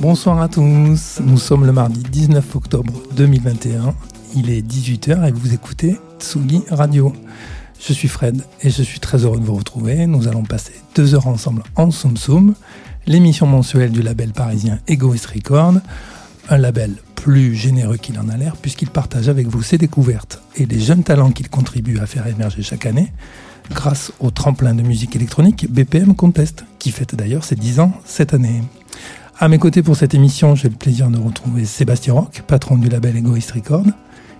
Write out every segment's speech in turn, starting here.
Bonsoir à tous, nous sommes le mardi 19 octobre 2021, il est 18h et vous écoutez Tsugi Radio. Je suis Fred et je suis très heureux de vous retrouver. Nous allons passer deux heures ensemble en Soum Soum, l'émission mensuelle du label parisien Egoist Record, un label plus généreux qu'il en a l'air puisqu'il partage avec vous ses découvertes et les jeunes talents qu'il contribue à faire émerger chaque année grâce au tremplin de musique électronique BPM Contest qui fête d'ailleurs ses 10 ans cette année. À mes côtés pour cette émission, j'ai le plaisir de retrouver Sébastien Roch, patron du label Egoist Record,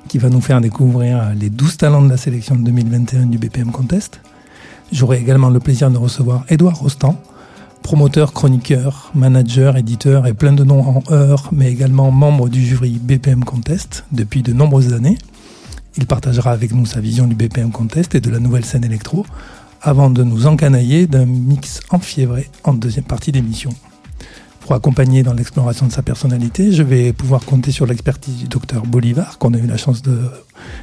qui va nous faire découvrir les 12 talents de la sélection de 2021 du BPM Contest. J'aurai également le plaisir de recevoir Édouard Rostand, promoteur, chroniqueur, manager, éditeur et plein de noms en heure, mais également membre du jury BPM Contest depuis de nombreuses années. Il partagera avec nous sa vision du BPM Contest et de la nouvelle scène électro, avant de nous encanailler d'un mix enfiévré en deuxième partie d'émission. Pour accompagner dans l'exploration de sa personnalité, je vais pouvoir compter sur l'expertise du docteur Bolivar, qu'on a eu la chance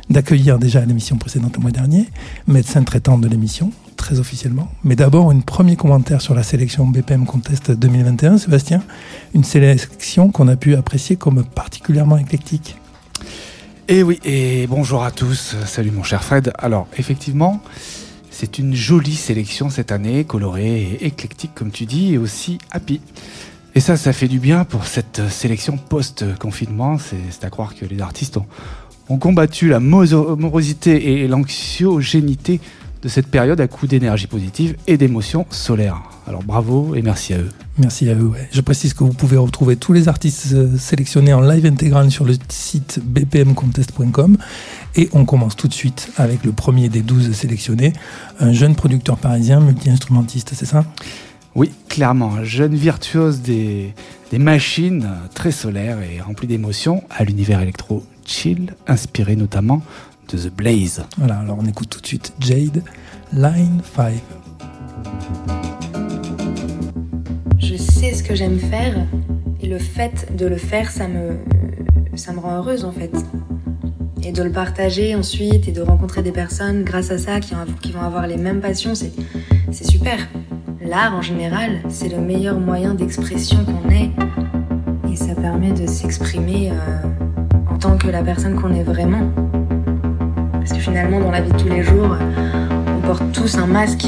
d'accueillir déjà à l'émission précédente le mois dernier, médecin traitant de l'émission, très officiellement. Mais d'abord, un premier commentaire sur la sélection BPM Contest 2021, Sébastien. Une sélection qu'on a pu apprécier comme particulièrement éclectique. Et eh oui, et bonjour à tous. Salut mon cher Fred. Alors, effectivement, c'est une jolie sélection cette année, colorée et éclectique comme tu dis, et aussi happy. Et ça, ça fait du bien pour cette sélection post-confinement. C'est à croire que les artistes ont, combattu la morosité et l'anxiogénité de cette période à coup d'énergie positive et d'émotions solaires. Alors bravo et merci à eux. Merci à eux. Je précise que vous pouvez retrouver tous les artistes euh, sélectionnés en live intégral sur le site bpmcontest.com. Et on commence tout de suite avec le premier des 12 sélectionnés, un jeune producteur parisien, multi-instrumentiste, c'est ça? Oui, clairement, un jeune virtuose des, machines, très solaire et rempli d'émotions, à l'univers électro chill, inspiré notamment de The Blaze. Voilà, alors on écoute tout de suite Jade, Line 5. Je sais ce que j'aime faire et le fait de le faire, ça me, ça me rend heureuse en fait. Et de le partager ensuite et de rencontrer des personnes grâce à ça qui, vont avoir les mêmes passions, c'est super. L'art en général, c'est le meilleur moyen d'expression qu'on ait. Et ça permet de s'exprimer euh, en tant que la personne qu'on est vraiment. Parce que finalement, dans la vie de tous les jours, on porte tous un masque.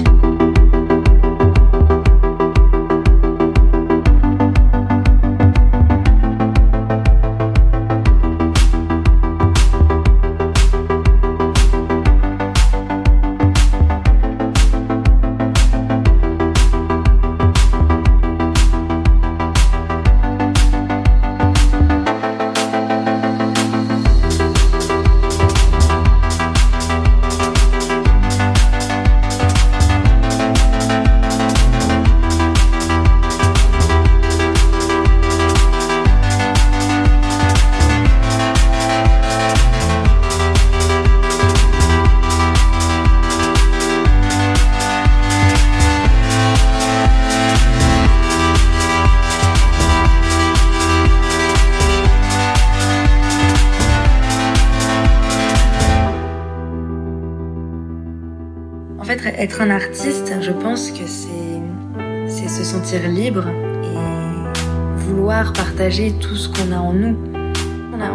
Être un artiste, je pense que c'est se sentir libre et vouloir partager tout ce qu'on a en nous.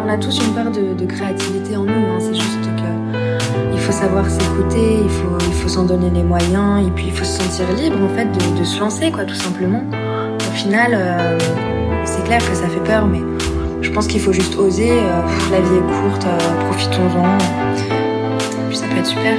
On a, tous une part de, créativité en nous, hein. c'est juste que il faut savoir s'écouter, il faut, il faut s'en donner les moyens et puis il faut se sentir libre en fait de, se lancer quoi tout simplement. Au final, euh, c'est clair que ça fait peur, mais je pense qu'il faut juste oser. Euh, la vie est courte, euh, profitons-en. Ça peut être super.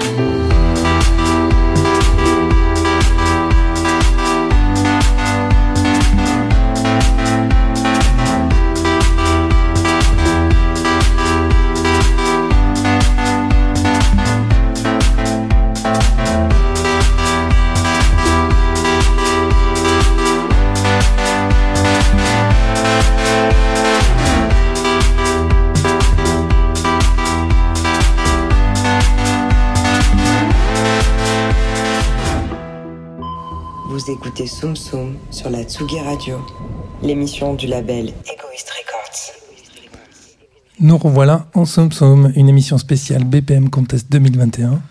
Écoutez Soum Soum sur la Tsugi Radio, l'émission du label Egoist Records. Nous revoilà en Soum Soum, une émission spéciale BPM Contest 2021,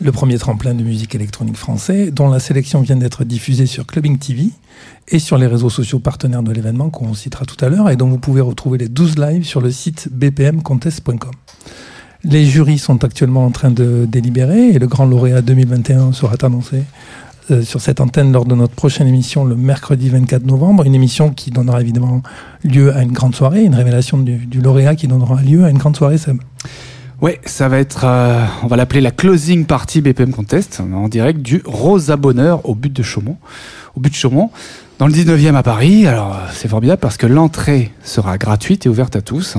le premier tremplin de musique électronique français, dont la sélection vient d'être diffusée sur Clubbing TV et sur les réseaux sociaux partenaires de l'événement qu'on citera tout à l'heure et dont vous pouvez retrouver les 12 lives sur le site bpmcontest.com. Les jurys sont actuellement en train de délibérer et le grand lauréat 2021 sera annoncé euh, sur cette antenne lors de notre prochaine émission le mercredi 24 novembre, une émission qui donnera évidemment lieu à une grande soirée, une révélation du, lauréat qui donnera lieu à une grande soirée, Sam. Ouais, ça va être, euh, on va l'appeler la closing party BPM Contest, en direct du Rosa Bonheur au but de Chaumont, au but de Chaumont, dans le 19e à Paris. Alors c'est formidable parce que l'entrée sera gratuite et ouverte à tous.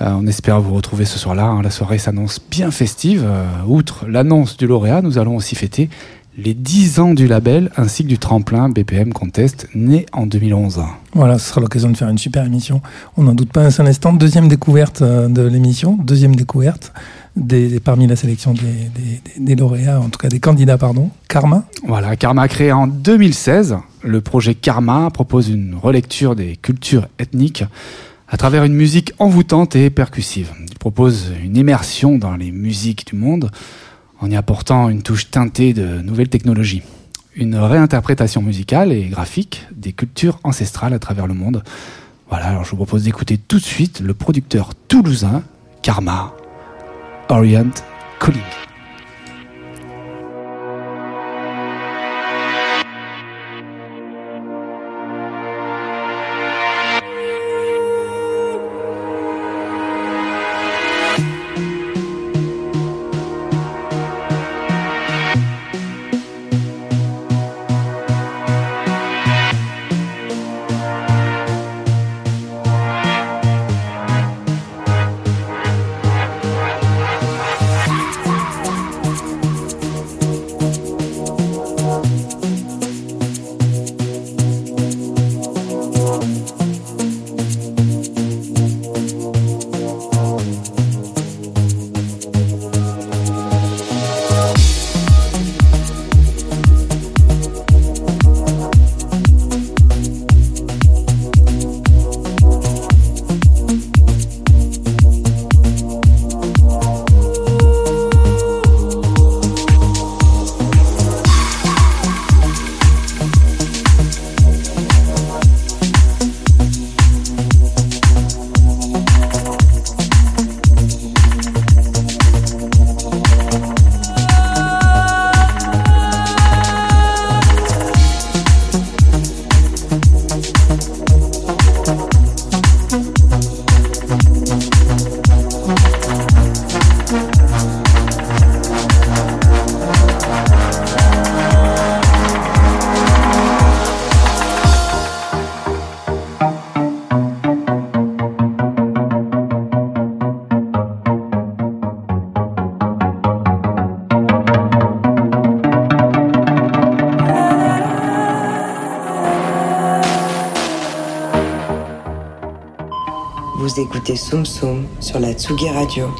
on espère vous retrouver ce soir-là. Hein. La soirée s'annonce bien festive. outre l'annonce du lauréat, nous allons aussi fêter les 10 ans du label ainsi que du tremplin BPM Contest né en 2011. Voilà, ce sera l'occasion de faire une super émission. On n'en doute pas un seul instant. Deuxième découverte euh, de l'émission, deuxième découverte des, parmi la sélection des, lauréats, en tout cas des candidats, pardon. Karma. Voilà, Karma créé en 2016. Le projet Karma propose une relecture des cultures ethniques à travers une musique envoûtante et percussive. Il propose une immersion dans les musiques du monde en y apportant une touche teintée de nouvelles technologies. Une réinterprétation musicale et graphique des cultures ancestrales à travers le monde. Voilà, alors je vous propose d'écouter tout de suite le producteur toulousain Karma, Orient Calling. Écoutez Soum Soum sur la Tsugi Radio,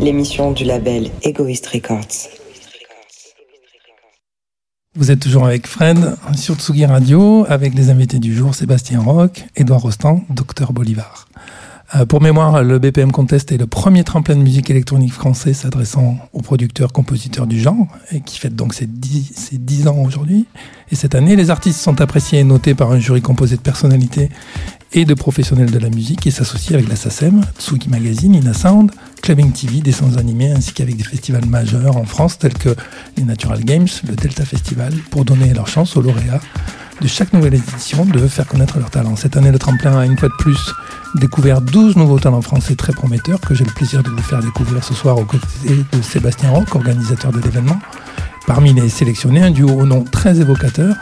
l'émission du label Egoist Records. Vous êtes toujours avec Fred sur Tsugi Radio, avec les invités du jour Sébastien Roch, Edouard Rostand, Docteur Bolivar. Euh, pour mémoire, le BPM Contest est le premier tremplin de musique électronique français s'adressant aux producteurs, compositeurs du genre, et qui fête donc ses 10, ses 10 ans aujourd'hui. Et cette année, les artistes sont appréciés et notés par un jury composé de personnalités et de professionnels de la musique et s'associent avec la SACEM, Tsugi Magazine, Ina Sound, Clubbing TV, des sons animés, ainsi qu'avec des festivals majeurs en France tels que les Natural Games, le Delta Festival, pour donner leur chance aux lauréats de chaque nouvelle édition de faire connaître leur talent. Cette année, le tremplin a une fois de plus découvert 12 nouveaux talents français très prometteurs que j'ai le plaisir de vous faire découvrir ce soir aux côtés de Sébastien Roch, organisateur de l'événement. Parmi les sélectionnés, un duo au nom très évocateur,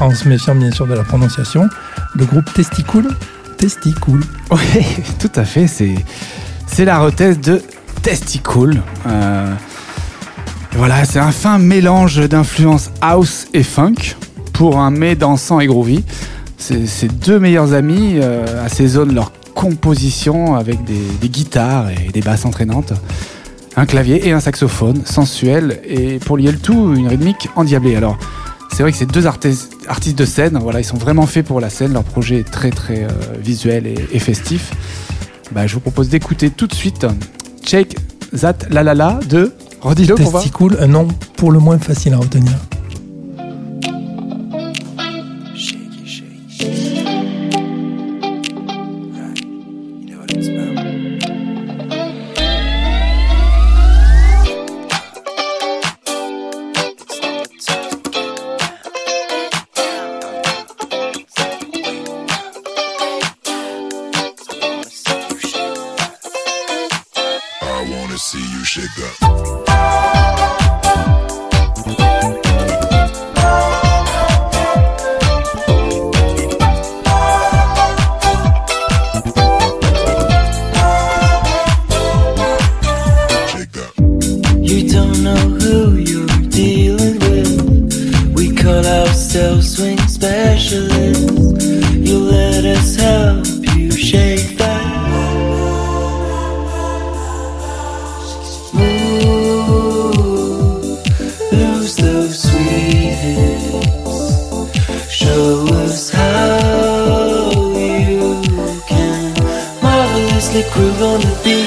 en se méfiant bien sûr de la prononciation, le groupe Testicool. Testicool. Oui, tout à fait, c'est, c'est la rethèse de Testicool. Euh, voilà, c'est un fin mélange d'influences house et funk pour un mets dansant et groovy. Ces deux meilleurs amis euh, assaisonnent leur composition avec des, guitares et des basses entraînantes, un clavier et un saxophone sensuel et pour lier le tout, une rythmique endiablée. Alors, c'est vrai que ces deux artistes, artistes de scène. Voilà, ils sont vraiment faits pour la scène. Leur projet est très très visuel et, festif. Bah, je vous propose d'écouter tout de suite Shake Zat La La La de cool, un nom pour le moins facile à retenir. Cool, testicule.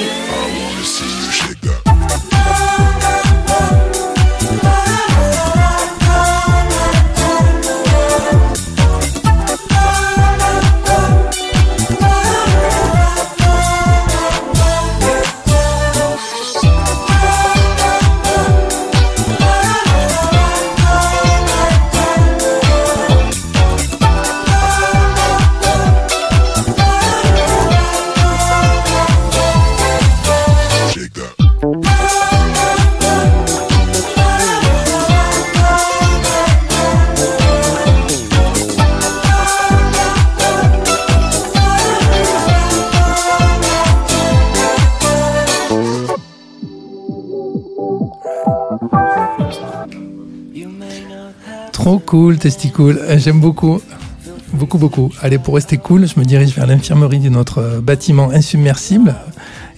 Euh, j'aime beaucoup. Beaucoup, beaucoup. Allez, pour rester cool, je me dirige vers l'infirmerie de notre euh, bâtiment insubmersible.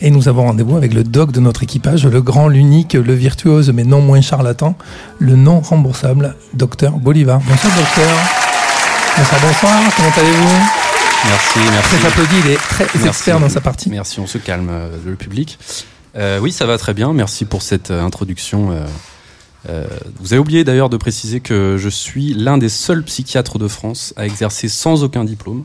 Et nous avons rendez-vous avec le doc de notre équipage, le grand, l'unique, le virtuose, mais non moins charlatan, le non remboursable, docteur Bolivar. Bonsoir, docteur. Bonsoir, bonsoir. Comment allez-vous? Merci, merci. Très applaudi, il est très expert dans sa partie. Merci, on se calme, euh, le public. oui, ça va très bien. Merci pour cette introduction euh, vous avez oublié d'ailleurs de préciser que je suis l'un des seuls psychiatres de France à exercer sans aucun diplôme.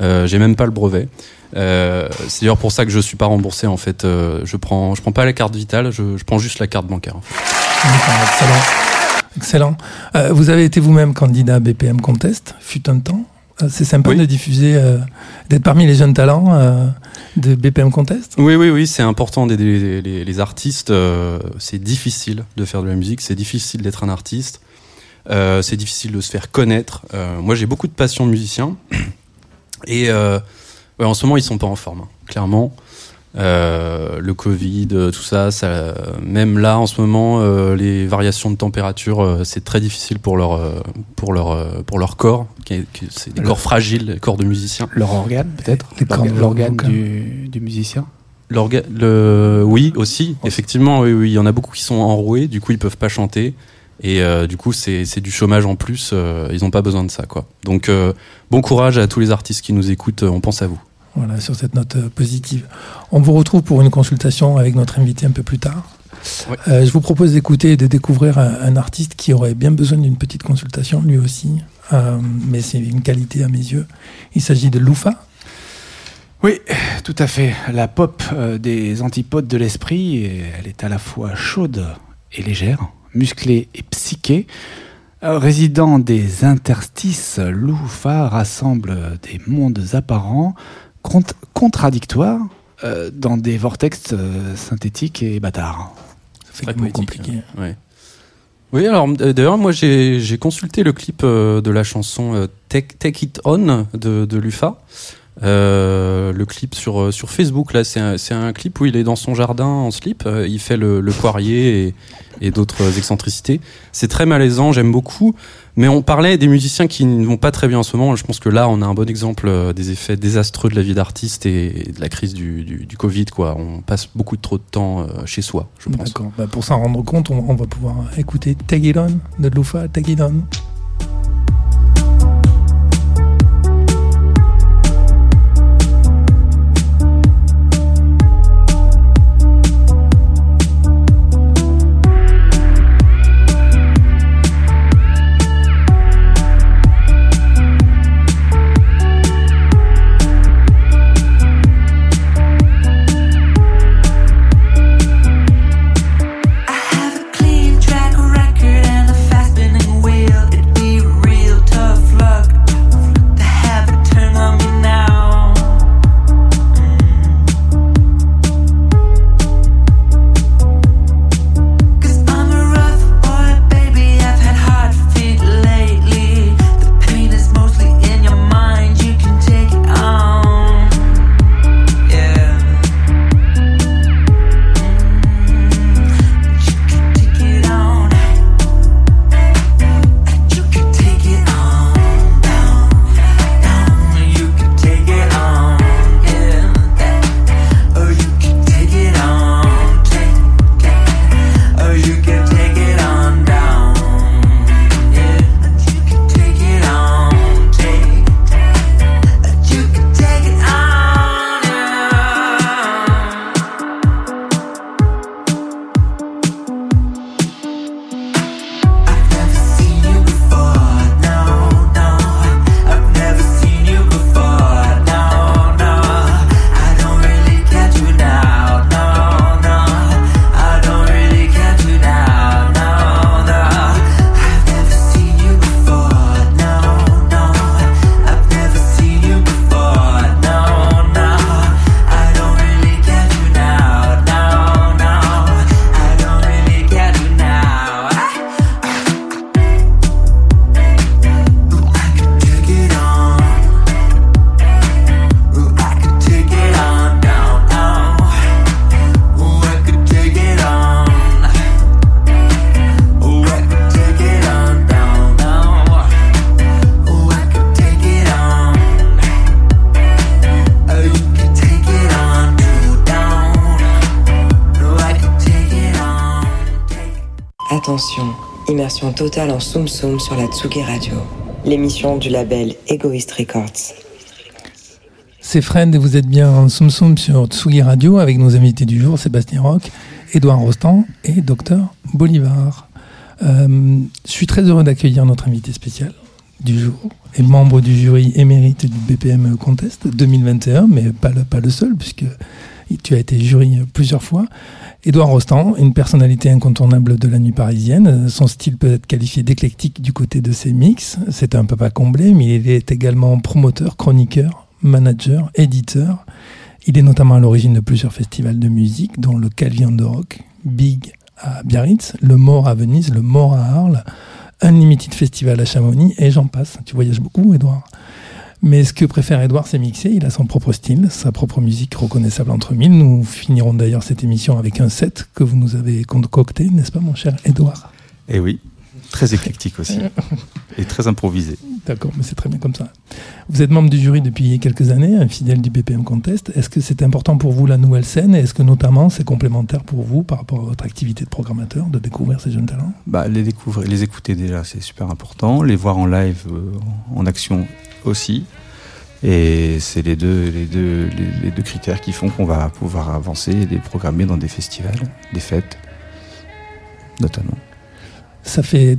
Euh, J'ai même pas le brevet. Euh, c'est d'ailleurs pour ça que je suis pas remboursé en fait. Euh, je prends, je prends pas la carte vitale, je, je prends juste la carte bancaire. Excellent, excellent. Euh, vous avez été vous-même candidat à BPM Contest, fut un temps. Euh, c'est sympa de diffuser, euh, d'être parmi les jeunes talents euh, de BPM Contest? Oui, oui, oui, c'est important d'aider les, artistes. c'est difficile de faire de la musique, c'est difficile d'être un artiste, c'est difficile de se faire connaître. moi, j'ai beaucoup de passion de musicien et en ce moment, ils sont pas en forme, hein, clairement. Euh, le Covid, euh, tout ça, ça, même là en ce moment, euh, les variations de température, c'est très difficile pour leur pour leur pour leur corps. C'est des corps fragiles, des corps de musiciens. Leur organe peut-être. L'organe du, du musicien. Le, oui aussi, effectivement, oui, oui, il y en a beaucoup qui sont enroués, du coup ils peuvent pas chanter. Et du coup, c'est du chômage en plus. ils n'ont pas besoin de ça, quoi. Donc, bon courage à tous les artistes qui nous écoutent. On pense à vous. Voilà, sur cette note euh, positive. On vous retrouve pour une consultation avec notre invité un peu plus tard. Euh, je vous propose d'écouter et de découvrir un, artiste qui aurait bien besoin d'une petite consultation, lui aussi. Euh, mais c'est une qualité à mes yeux. Il s'agit de Loufa. Oui, tout à fait. La pop des antipodes de l'esprit, elle est à la fois chaude et légère, musclée et psychée. Résident des interstices, Loufa rassemble des mondes apparents contradictoire euh, dans des vortex euh, synthétiques et bâtards. Ça fait compliqué. Hein. Oui, alors euh, d'ailleurs, moi j'ai consulté le clip de la chanson Take, It On de, de Lufa. Le clip sur, sur Facebook, là, c'est un, un, clip où il est dans son jardin en slip, il fait le, le poirier et, et d'autres excentricités. C'est très malaisant, j'aime beaucoup. Mais on parlait des musiciens qui ne vont pas très bien en ce moment. Je pense que là, on a un bon exemple euh, des effets désastreux de la vie d'artiste et de la crise du, du, Covid. Quoi. On passe beaucoup trop de temps euh, chez soi, je pense. Bah, pour s'en rendre compte, on, va pouvoir écouter Tag It On de Lufa, Tag It On. Totale en Soum Soum sur la Tsugi Radio, l'émission du label Egoist Records. C'est Fred et vous êtes bien en Soum Soum sur Tsugi Radio avec nos invités du jour, Sébastien Roch, Édouard Rostand et Docteur Bolivar. Euh, je suis très heureux d'accueillir notre invité spécial du jour et membre du jury émérite du BPM Contest 2021, mais pas le seul, puisque tu as été jury plusieurs fois. Édouard Rostand, une personnalité incontournable de la nuit parisienne. Son style peut être qualifié d'éclectique du côté de ses mix. C'est un peu pas comblé, mais il est également promoteur, chroniqueur, manager, éditeur. Il est notamment à l'origine de plusieurs festivals de musique, dont le Calvian de Rock, Big à Biarritz, le Mort à Venise, le Mort à Arles, Unlimited Festival à Chamonix, et j'en passe. Tu voyages beaucoup, Édouard? Mais ce que préfère Edouard, c'est mixer. Il a son propre style, sa propre musique reconnaissable entre mille. Nous finirons d'ailleurs cette émission avec un set que vous nous avez concocté, n'est-ce pas, mon cher Edouard Eh oui, très éclectique aussi. et très improvisé. D'accord, mais c'est très bien comme ça. Vous êtes membre du jury depuis quelques années, un fidèle du BPM Contest. Est-ce que c'est important pour vous la nouvelle scène? Et est-ce que notamment c'est complémentaire pour vous par rapport à votre activité de programmateur de découvrir ces jeunes talents? Bah, Les découvrir, les écouter déjà, c'est super important. Les voir en live, euh, en action aussi. Et c'est les deux, les, deux, les, deux critères qui font qu'on va pouvoir avancer et les programmer dans des festivals, des fêtes, notamment. Ça fait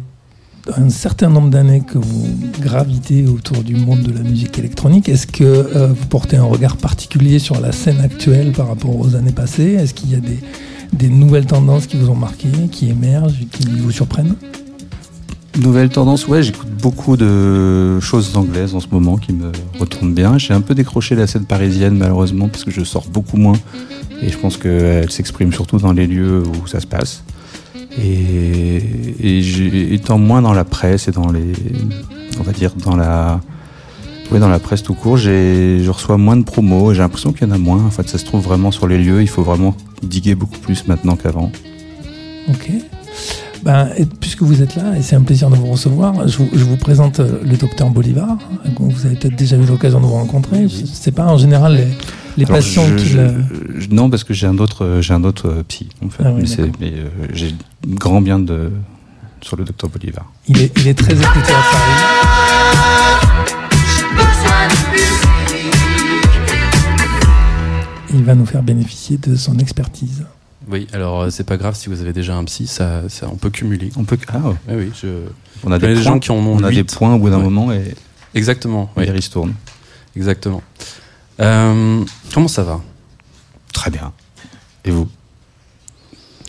un certain nombre d'années que vous gravitez autour du monde de la musique électronique. Est-ce que euh, vous portez un regard particulier sur la scène actuelle par rapport aux années passées? Est-ce qu'il y a des, nouvelles tendances qui vous ont marqué, qui émergent, qui vous surprennent? Nouvelle tendance, ouais, j'écoute beaucoup de choses anglaises en ce moment qui me retournent bien. J'ai un peu décroché la scène parisienne malheureusement parce que je sors beaucoup moins et je pense qu'elle s'exprime surtout dans les lieux où ça se passe. Et, étant moins dans la presse et dans les, on va dire dans la, ouais, dans la presse tout court, je reçois moins de promos. J'ai l'impression qu'il y en a moins. En fait, ça se trouve vraiment sur les lieux. Il faut vraiment diguer beaucoup plus maintenant qu'avant. Ok. Ben, puisque vous êtes là, et c'est un plaisir de vous recevoir, je vous, présente euh, le docteur Bolivar. Vous avez peut-être déjà eu l'occasion de vous rencontrer. Je sais pas, en général, les, patients qui. non, parce que j'ai un autre, euh, j'ai un autre euh, psy. En fait. Ah mais, j'ai grand bien de, sur le docteur Bolivar. Il est, il est très écouté à Paris. Il va nous faire bénéficier de son expertise. Oui, alors euh, c'est pas grave si vous avez déjà un psy, ça, ça on peut cumuler. On peut. Ah oui, on a des, gens qui en ont. On a des points au bout d'un moment et. Exactement. Oui. Il tourne. Exactement. Euh, comment ça va? Très bien. Et vous?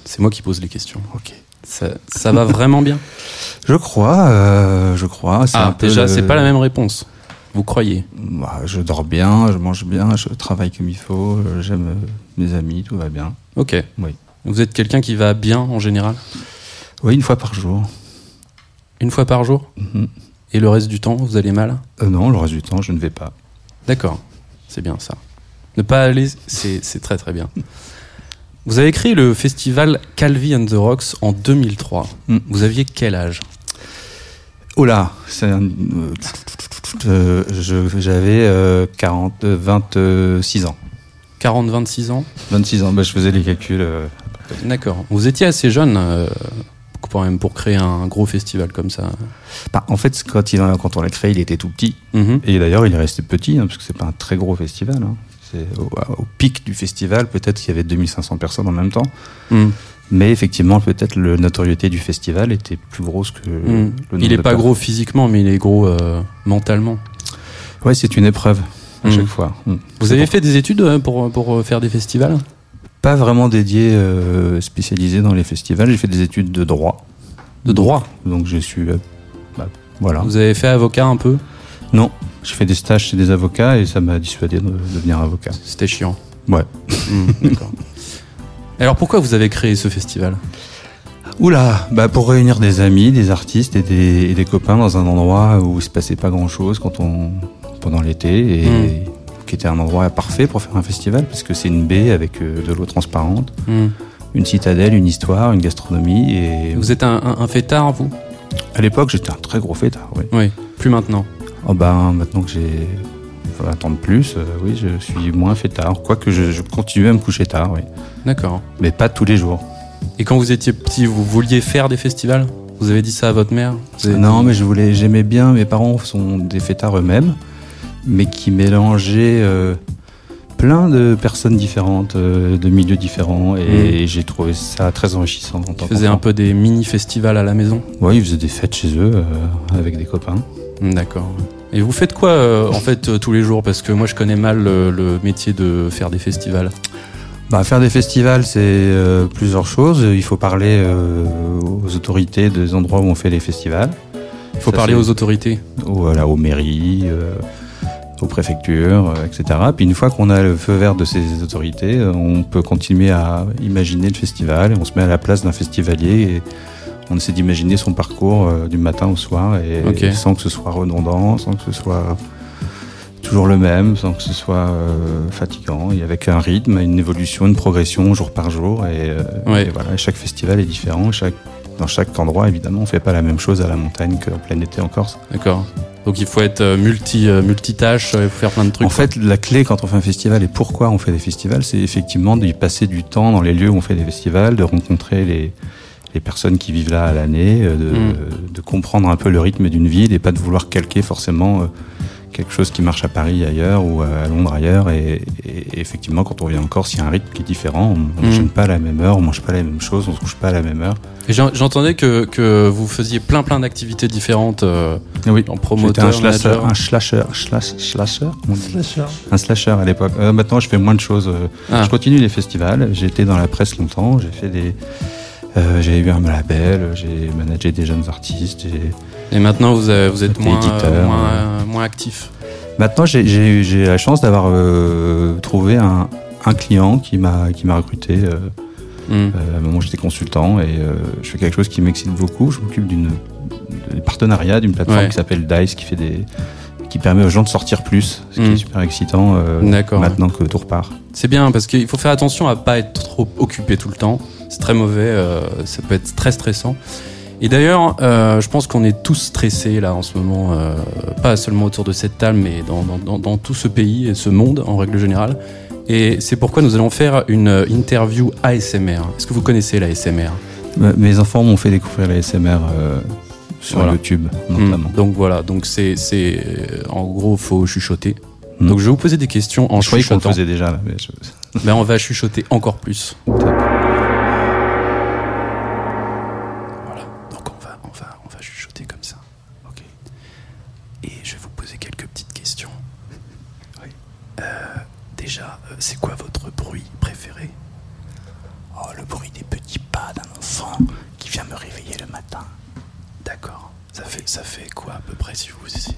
C'est moi qui pose les questions. Ok. Ça, ça va vraiment bien? Je crois. Euh, je crois. Ah, déjà, c'est pas la même réponse. Vous croyez? Bah, Je dors bien, je mange bien, je travaille comme il faut, j'aime mes amis, tout va bien. Ok. Oui. Vous êtes quelqu'un qui va bien en général? Oui, une fois par jour. Une fois par jour? Mhm. Et le reste du temps, vous allez mal? Euh, Non, le reste du temps, je ne vais pas. D'accord, c'est bien ça. Ne pas aller, c'est très très bien. Vous avez créé le festival Calvi and the Rocks en 2003. Mm. Vous aviez quel âge? Oh là, euh, euh, j'avais 40, 26 ans. 40, 26 ans 26 ans, bah, je faisais les calculs. Euh, D'accord. Vous étiez assez jeune euh, pour, même pour créer un gros festival comme ça bah, En fait, quand, il, quand on l'a créé, il était tout petit. Mhm. Et d'ailleurs, il est resté petit, hein, parce que c'est pas un très gros festival. Hein. Au, pic du festival, peut-être qu'il y avait 2500 personnes en même temps. Mhm. Mais effectivement, peut-être la notoriété du festival était plus grosse que mhm. le Il n'est pas gros physiquement, mais il est gros euh, mentalement. Ouais, c'est une épreuve à chaque fois. Vous avez fait des études euh, pour, pour euh, faire des festivals? Pas vraiment dédié, euh, spécialisé dans les festivals. J'ai fait des études de droit. De droit? Donc je suis. Bah, voilà. Vous avez fait avocat un peu? Non, j'ai fait des stages chez des avocats et ça m'a dissuadé de devenir avocat. C'était chiant. Ouais. Hmm, d'accord. Alors pourquoi vous avez créé ce festival? Oula, bah pour réunir des amis, des artistes et des, et des, copains dans un endroit où il se passait pas grand chose quand on, pendant l'été et hmm. qui était un endroit parfait pour faire un festival parce que c'est une baie avec euh, de l'eau transparente, hmm. une citadelle, une histoire, une gastronomie. Et vous êtes un, fêtard vous? À l'époque, j'étais un très gros fêtard. Oui. Oui. Plus maintenant? Oh ben maintenant que j'ai faut attendre plus, euh, oui, je suis moins fêtard. Quoique je, je continue à me coucher tard, oui. D'accord. Mais pas tous les jours. Et quand vous étiez petit, vous vouliez faire des festivals? Vous avez dit ça à votre mère? Avez Non, mais je voulais, j'aimais bien. Mes parents sont des fêtards eux-mêmes, mais qui mélangeaient euh, plein de personnes différentes, euh, de milieux différents, et j'ai trouvé ça très enrichissant. En Ils faisaient un peu des mini-festivals à la maison? Ouais, ils faisaient des fêtes chez eux euh, avec des copains. D'accord. Et vous faites quoi en fait tous les jours? Parce que moi je connais mal le, le métier de faire des festivals. Bah, faire des festivals, c'est euh, plusieurs choses. Il faut parler euh, aux autorités des endroits où on fait les festivals, Il faut Ça, parler aux autorités. voilà, aux mairies, euh, aux préfectures, euh, etc. Puis une fois qu'on a le feu vert de ces autorités, euh, on peut continuer à imaginer le festival. Et on se met à la place d'un festivalier et on essaie d'imaginer son parcours euh, du matin au soir et, sans que ce soit redondant, sans que ce soit toujours le même, sans que ce soit euh, fatigant, et avec un rythme, une évolution, une progression jour par jour. Et, euh, Ouais. et voilà, chaque festival est différent. Chaque, dans chaque endroit, évidemment, on fait pas la même chose à la montagne qu'en plein été en Corse. D'accord. Donc il faut être euh, multi, euh, multitâche, euh, il faut faire plein de trucs. En fait, la clé quand on fait un festival et pourquoi on fait des festivals, c'est effectivement d'y passer du temps dans les lieux où on fait des festivals, de rencontrer les, les personnes qui vivent là à l'année, euh, de, Mm. de comprendre un peu le rythme d'une ville et pas de vouloir calquer forcément euh, quelque chose qui marche à Paris ailleurs ou à Londres ailleurs. Et, et effectivement, quand on vient en Corse, il y a un rythme qui est différent. On ne Mm. gêne pas à la même heure, on mange pas la même chose, on se couche pas à la même heure. J'entendais que, que vous faisiez plein plein d'activités différentes euh, Oui. en J'étais promoteur, un slasher, un slasher, slash- slasher, Slasher. un slasher à l'époque. Euh, maintenant, je fais moins de choses. euh, Ah. Je continue les festivals. J'ai été dans la presse longtemps. J'ai fait des. Euh, j'ai eu un label. J'ai managé des jeunes artistes. Et maintenant vous, avez- vous êtes moins, éditeur, moins, ouais. moins actif. Maintenant, j'ai- j'ai la chance d'avoir euh, trouvé un, un client qui m'a recruté. Euh, Hmm. euh, à un moment, j'étais consultant et euh, je fais quelque chose qui m'excite beaucoup. Je m'occupe d'une partenariat d'une plateforme Ouais. qui s'appelle Dice, qui fait des qui permet aux gens de sortir plus, ce qui est super excitant euh, maintenant que tout repart. C'est bien parce qu'il faut faire attention à pas être trop occupé tout le temps. C'est très mauvais, euh, ça peut être très stressant. Et d'ailleurs, euh, je pense qu'on est tous stressés là en ce moment, euh, pas seulement autour de cette table, mais dans, dans- tout ce pays et ce monde en règle générale. Et c'est pourquoi nous allons faire une interview ASMR. Est-ce que vous connaissez la ASMR Euh, Mes enfants m'ont fait découvrir la SMR euh, sur Voilà. YouTube, notamment. Hmm. Donc voilà, donc c'est c'est euh, en gros faut chuchoter. Hmm. Donc je vais vous poser des questions en je croyais qu'on le chuchotant. faisait déjà. Mais je- Ben on va chuchoter encore plus. Top. Voilà, donc on va, on va, on va chuchoter comme ça. Ok. Et je vais vous poser quelques petites questions. Oui. Euh, déjà, euh, c'est quoi votre bruit préféré Oh, le bruit des petits pas d'un enfant qui vient me réveiller le matin. D'accord. Ça fait, ça fait quoi à peu près si vous ici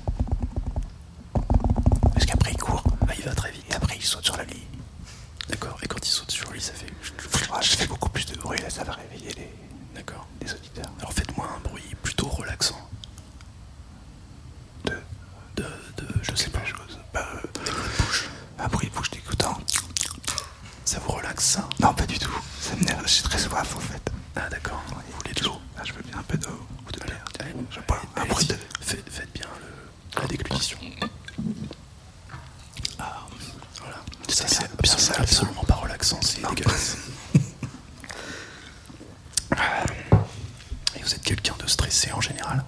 Parce qu'après, il court. Ah, il va très vite. Et après, il saute sur le lit. D'accord. Et quand il saute sur lui, ça fait. Ah, je fais beaucoup plus de bruit, là, ça va réveiller les, D'accord. les auditeurs. Alors faites-moi un bruit plutôt relaxant. De, De, de, je sais pas. chose. Bah, euh, Des bruits de bouche. un bruit de bouche dégoûtant. Ça vous relaxe ça Non, pas du tout. Ça m'énerve, j'ai très soif, en fait. Ah d'accord. Vous voulez de l'eau Ah, je veux bien un peu d'eau ou de l'air. Allez, Je bois un allez-y. bruit de... Faites, faites bien le, la déglutition. Voilà. Ça, bien- c'est bien absolument, sale, ça. absolument pas relaxant, c'est dégueulasse. Et vous êtes quelqu'un de stressé en général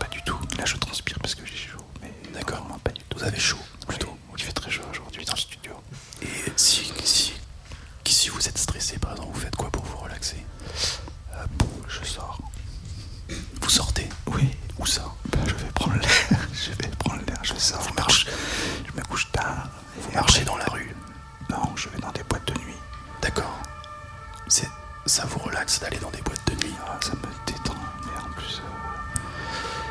Pas du tout. Là, je transpire parce que j'ai chaud. Mais D'accord. pas du tout. Vous avez chaud plutôt Oui, il fait très chaud aujourd'hui dans le studio. Et si, si, si vous êtes stressé par exemple, vous faites quoi pour vous relaxer Euh, bon, je sors. Vous sortez Oui. Où ça Bah, je vais prendre l'air. Je vais prendre l'air. Je sors. Vous Je marchez, Je me couche tard. vous Et marchez après- dans la rue Non, je vais dans des boîtes de nuit. D'accord. C'est, ça vous relaxe d'aller dans des boîtes de nuit Ah, ça me détend, mais en plus, euh,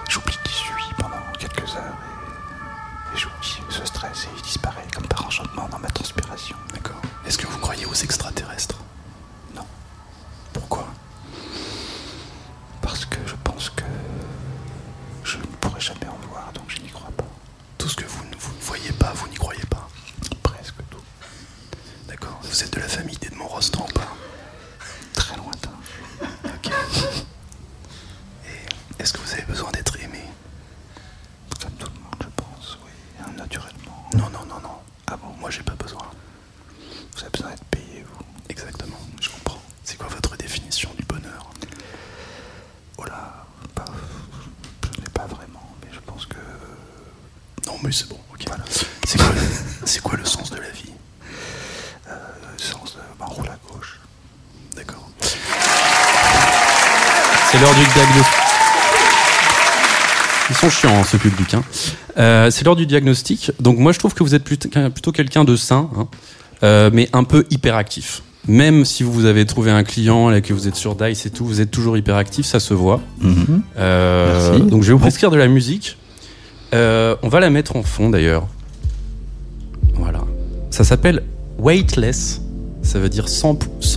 j'oublie qui je suis pendant quelques heures et, et j'oublie ce stress et il disparaît comme par enchantement dans ma transpiration. D'accord. Est-ce que vous croyez aux extraterrestres Non. Pourquoi Parce que je pense que je ne pourrai jamais en voir, donc je n'y crois pas. Tout ce que vous ne, vous ne voyez pas, vous n'y croyez pas. Presque tout. D'accord. Vous êtes de la famille d'Edmond Rostand ou pas Très lointain. Ok. Et est-ce que vous avez besoin d'être aimé Comme tout le monde, je pense, oui, hein, naturellement. Non, non, non, non. Ah bon, Moi, j'ai pas besoin. vous avez besoin d'être payé, vous. Exactement. mais c'est bon, ok. C'est quoi, c'est quoi le sens de la vie Le sens de. Bah, on roule à gauche. D'accord. C'est l'heure du diagnostic. Ils sont chiants, hein, ce public. Hein. Euh, c'est l'heure du diagnostic. Donc moi, je trouve que vous êtes plutôt, quelqu'un de sain, hein, euh, mais un peu hyperactif. Même si vous avez trouvé un client et que vous êtes sur Dice et tout, vous êtes toujours hyperactif, ça se voit. Mhm. Euh, Merci. donc je vais vous prescrire de la musique. On va la mettre en fond d'ailleurs. Voilà. Ça s'appelle Weightless. Ça veut dire sans,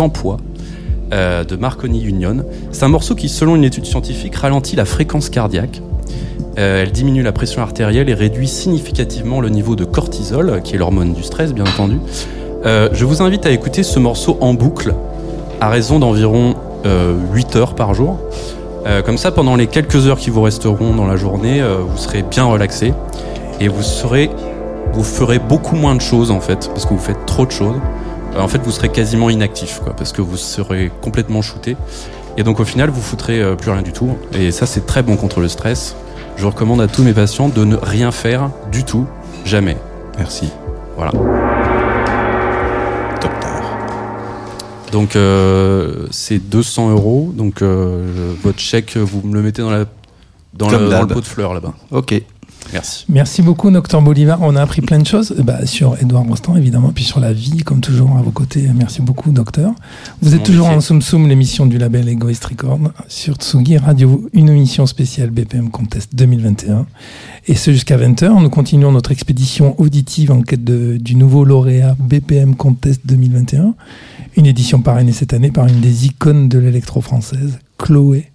poids. euh, de Marconi Union. C'est un morceau qui, selon une étude scientifique, ralentit la fréquence cardiaque. Euh, elle diminue la pression artérielle et réduit significativement le niveau de cortisol, qui est l'hormone du stress, bien entendu. Euh, je vous invite à écouter ce morceau en boucle, à raison d'environ euh, 8 heures par jour. Euh, comme ça, pendant les quelques heures qui vous resteront dans la journée, euh, vous serez bien relaxé et vous ferez beaucoup moins de choses en fait, parce que vous faites trop de choses. Euh, en fait, vous serez quasiment inactif, parce que vous serez complètement shooté. Et donc, au final, vous foutrez euh, plus rien du tout. Et ça, c'est très bon contre le stress. Je recommande à tous mes patients de ne rien faire du tout, jamais. Merci. Voilà. Docteur. Donc, euh, c'est 200 euros. Donc, euh, votre chèque, vous me le mettez dans, la, dans, le, dans le pot de fleurs là-bas. Ok. Merci. Merci beaucoup, Docteur Bolivar. On a appris plein de choses bah, sur Edouard Rostand, évidemment, puis sur la vie, comme toujours, à vos côtés. Merci beaucoup, Docteur. Vous êtes Mon toujours métier. en Soum Soum, l'émission du label Egoist Record, sur Tsugi Radio, une émission spéciale BPM Contest 2021. Et ce jusqu'à 20h. Nous continuons notre expédition auditive en quête de- du nouveau lauréat BPM Contest 2021. Une édition parrainée cette année par une des icônes de l'électro-française, Chloé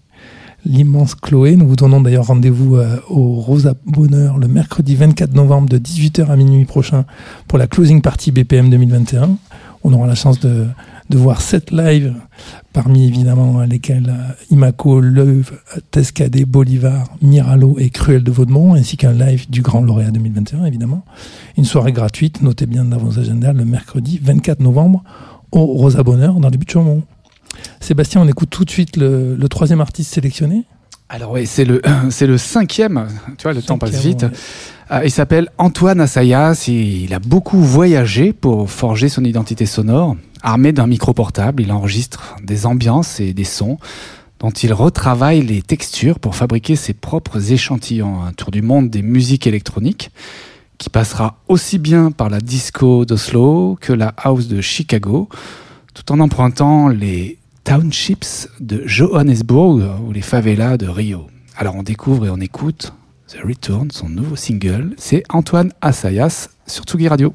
l'immense Chloé. Nous vous donnons d'ailleurs rendez-vous euh, au Rosa Bonheur le mercredi 24 novembre de 18h à minuit prochain pour la closing party BPM 2021. On aura la chance de, de voir sept lives, parmi évidemment lesquels euh, Imaco, Leuve, Tescadé, Bolivar, Miralo et Cruel de Vaudemont, ainsi qu'un live du Grand Lauréat 2021 évidemment. Une soirée gratuite, notez bien dans vos agendas, le mercredi 24 novembre au Rosa Bonheur dans les buts de Chaumont. Sébastien, on écoute tout de suite le, le troisième artiste sélectionné. Alors oui, c'est le, c'est le cinquième. Tu vois, le temps passe vite. ouais. Euh, il s'appelle Antoine Assayas. Il a beaucoup voyagé pour forger son identité sonore. Armé d'un micro portable, il enregistre des ambiances et des sons dont il retravaille les textures pour fabriquer ses propres échantillons. Un tour du monde des musiques électroniques qui passera aussi bien par la disco d'Oslo que la house de Chicago, tout en empruntant les townships de Johannesburg ou les favelas de Rio. Alors on découvre et on écoute The Return, son nouveau single. C'est Antoine Assayas sur Tsugi Radio.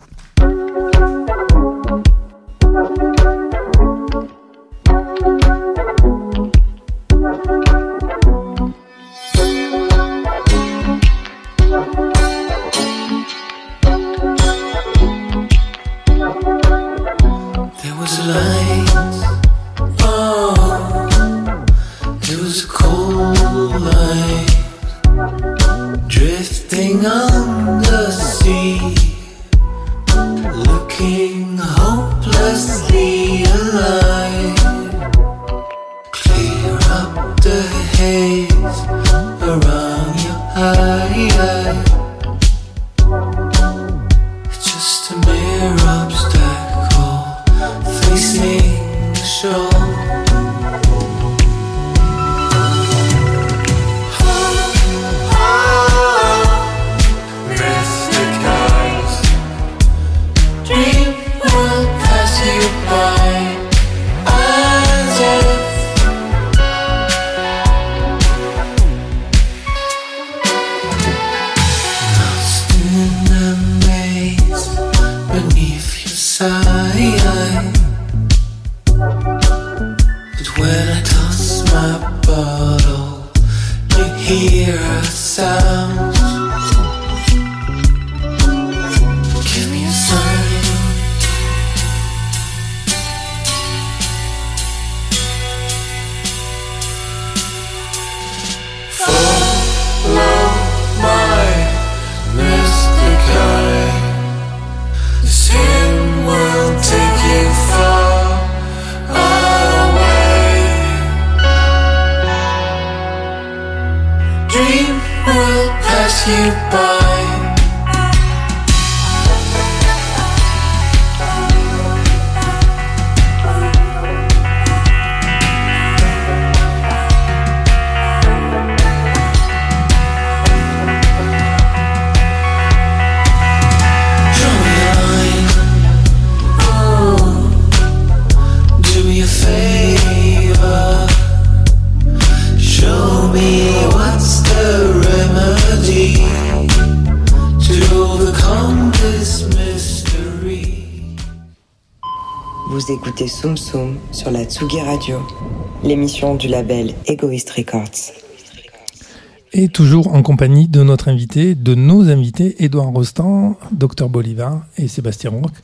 Tsugi Radio, l'émission du label Egoist Records. Et toujours en compagnie de notre invité, de nos invités, Édouard Rostand, Dr Bolivar et Sébastien Rourke,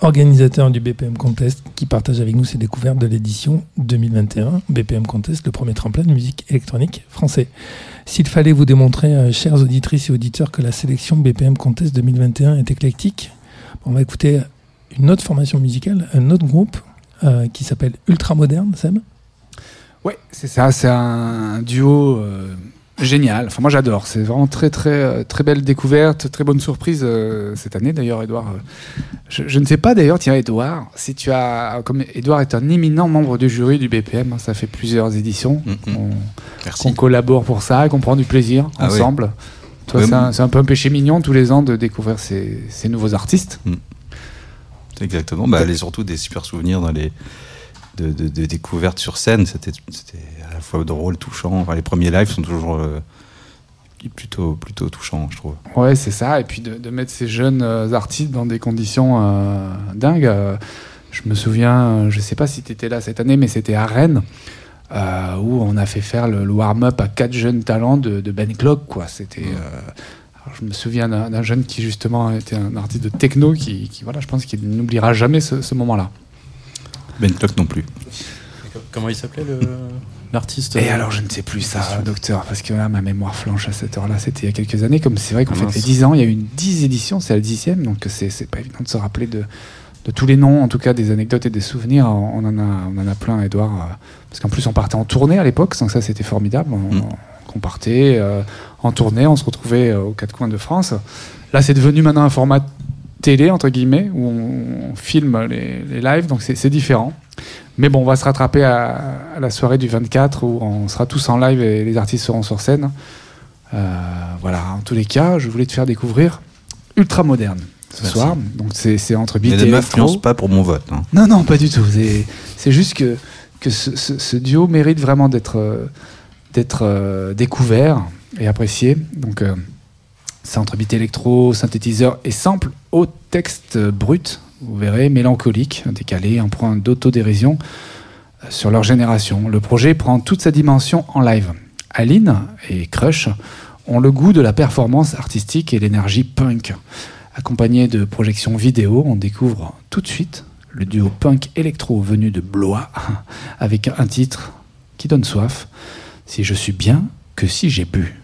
organisateurs du BPM Contest, qui partagent avec nous ses découvertes de l'édition 2021. BPM Contest, le premier tremplin de musique électronique français. S'il fallait vous démontrer, euh, chères auditrices et auditeurs, que la sélection BPM Contest 2021 est éclectique, on va écouter une autre formation musicale, un autre groupe euh, qui s'appelle Ultra Moderne, Seb Ouais, c'est ça, c'est un duo euh, génial. Enfin, moi j'adore. C'est vraiment très, très, euh, très belle découverte, très bonne surprise euh, cette année d'ailleurs, Edouard. euh, je, je ne sais pas d'ailleurs, tiens, Edouard, si tu as. Comme Edouard est un éminent membre du jury du BPM, hein, ça fait plusieurs éditions qu'on Merci. qu'on collabore pour ça et qu'on prend du plaisir Ah oui. ensemble. Toi, c'est un, peu un péché mignon tous les ans de découvrir ces, ces nouveaux artistes. Exactement. Bah, elle est surtout des super souvenirs dans les de, de- de découvertes sur scène. C'était à la fois drôle, touchant. Enfin, les premiers lives sont toujours euh, plutôt plutôt touchants, je trouve. Ouais, c'est ça. Et puis de, de mettre ces jeunes euh, artistes dans des conditions euh, dingues. Je me souviens, je sais pas si tu étais là cette année, mais c'était à Rennes. euh, où on a fait faire le, le warm-up à quatre jeunes talents de, de Ben Clock, quoi. C'était. euh, alors, je me souviens d'un jeune qui justement était un artiste de techno qui, qui, voilà, je pense qu'il n'oubliera jamais ce, ce moment-là. Ben Clock non plus. Comment il s'appelait l'artiste Et euh, alors, je ne sais plus ça, docteur, parce que là, ma mémoire flanche à cette heure-là. C'était il y a quelques années, comme c'est vrai qu'on Ah, fait les 10 ans. Il y a eu une 10 éditions, c'est la dixième, donc c'est c'est pas évident de se rappeler de, de tous les noms, en tout cas des anecdotes et des souvenirs. On en a, on en a plein, Edouard, euh, parce qu'en plus, on partait en tournée à l'époque, donc ça, c'était formidable. On, Mm. on partait euh, en tournée, on se retrouvait euh, aux quatre coins de France. Là, c'est devenu maintenant un format télé, entre guillemets, où on, on filme les, les lives, donc c'est différent. Mais bon, on va se rattraper à, à la soirée du 24 où on sera tous en live et les artistes seront sur scène. Euh, voilà, en tous les cas, je voulais te faire découvrir Ultra Moderne ce Merci. soir. Donc c'est entre beat Mais et ne m'influence pas pour mon vote. hein. Non, non, pas du tout. C'est- juste que, que ce, ce- ce duo mérite vraiment d'être d'être euh, découvert et apprécié. Donc, euh, électro, synthétiseur et sample au texte brut. Vous verrez, mélancolique, décalé, un point d'autodérision euh, sur leur génération. Le projet prend toute sa dimension en live. Aline et Crush ont le goût de la performance artistique et l'énergie punk. Accompagné de projections vidéo, on découvre tout de suite le duo punk électro venu de Blois avec un titre qui donne soif. Si je suis bien que si j'ai bu.